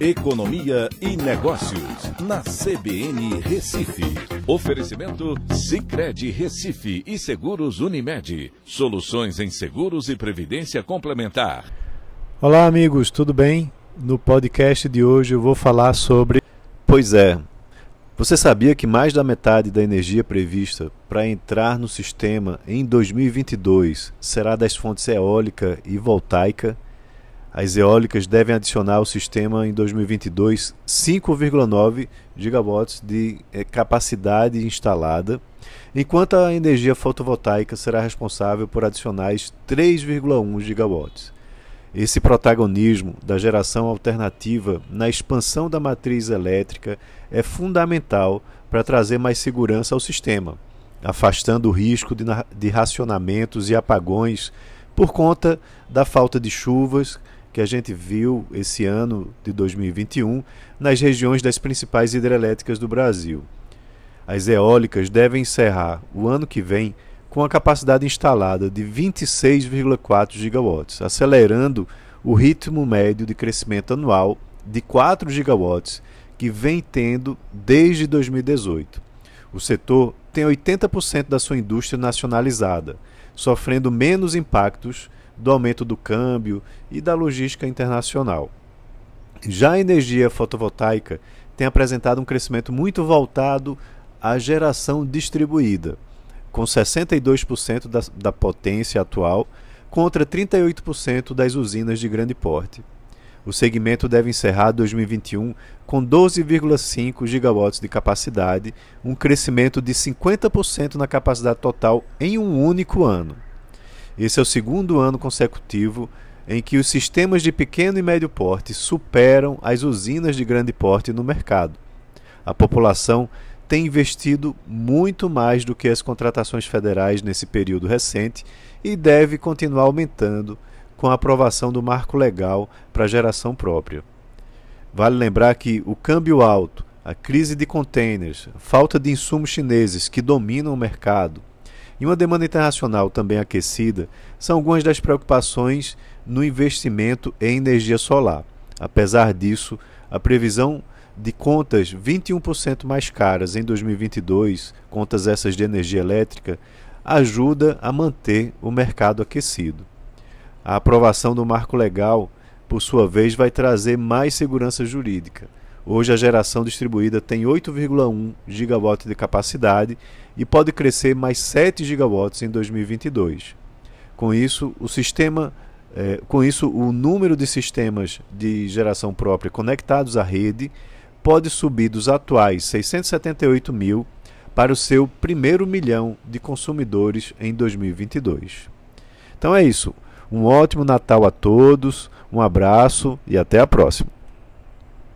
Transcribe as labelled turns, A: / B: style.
A: Economia e Negócios, na CBN Recife. Oferecimento Cicred Recife e Seguros Unimed. Soluções em seguros e previdência complementar.
B: Olá, amigos, tudo bem? No podcast de hoje eu vou falar sobre.
C: Pois é. Você sabia que mais da metade da energia prevista para entrar no sistema em 2022 será das fontes eólica e voltaica? As eólicas devem adicionar ao sistema em 2022 5,9 gigawatts de eh, capacidade instalada, enquanto a energia fotovoltaica será responsável por adicionais 3,1 gigawatts. Esse protagonismo da geração alternativa na expansão da matriz elétrica é fundamental para trazer mais segurança ao sistema, afastando o risco de, de racionamentos e apagões por conta da falta de chuvas que a gente viu esse ano de 2021 nas regiões das principais hidrelétricas do Brasil. As eólicas devem encerrar o ano que vem com a capacidade instalada de 26,4 gigawatts, acelerando o ritmo médio de crescimento anual de 4 gigawatts que vem tendo desde 2018. O setor tem 80% da sua indústria nacionalizada, sofrendo menos impactos do aumento do câmbio e da logística internacional. Já a energia fotovoltaica tem apresentado um crescimento muito voltado à geração distribuída, com 62% da, da potência atual contra 38% das usinas de grande porte. O segmento deve encerrar 2021 com 12,5 gigawatts de capacidade, um crescimento de 50% na capacidade total em um único ano. Esse é o segundo ano consecutivo em que os sistemas de pequeno e médio porte superam as usinas de grande porte no mercado. A população tem investido muito mais do que as contratações federais nesse período recente e deve continuar aumentando com a aprovação do marco legal para geração própria. Vale lembrar que o câmbio alto, a crise de containers, falta de insumos chineses que dominam o mercado, e uma demanda internacional também aquecida são algumas das preocupações no investimento em energia solar. Apesar disso, a previsão de contas 21% mais caras em 2022, contas essas de energia elétrica, ajuda a manter o mercado aquecido. A aprovação do marco legal, por sua vez, vai trazer mais segurança jurídica Hoje a geração distribuída tem 8,1 gigawatts de capacidade e pode crescer mais 7 gigawatts em 2022. Com isso, o sistema, é, com isso, o número de sistemas de geração própria conectados à rede pode subir dos atuais 678 mil para o seu primeiro milhão de consumidores em 2022. Então é isso. Um ótimo Natal a todos, um abraço e até a próxima.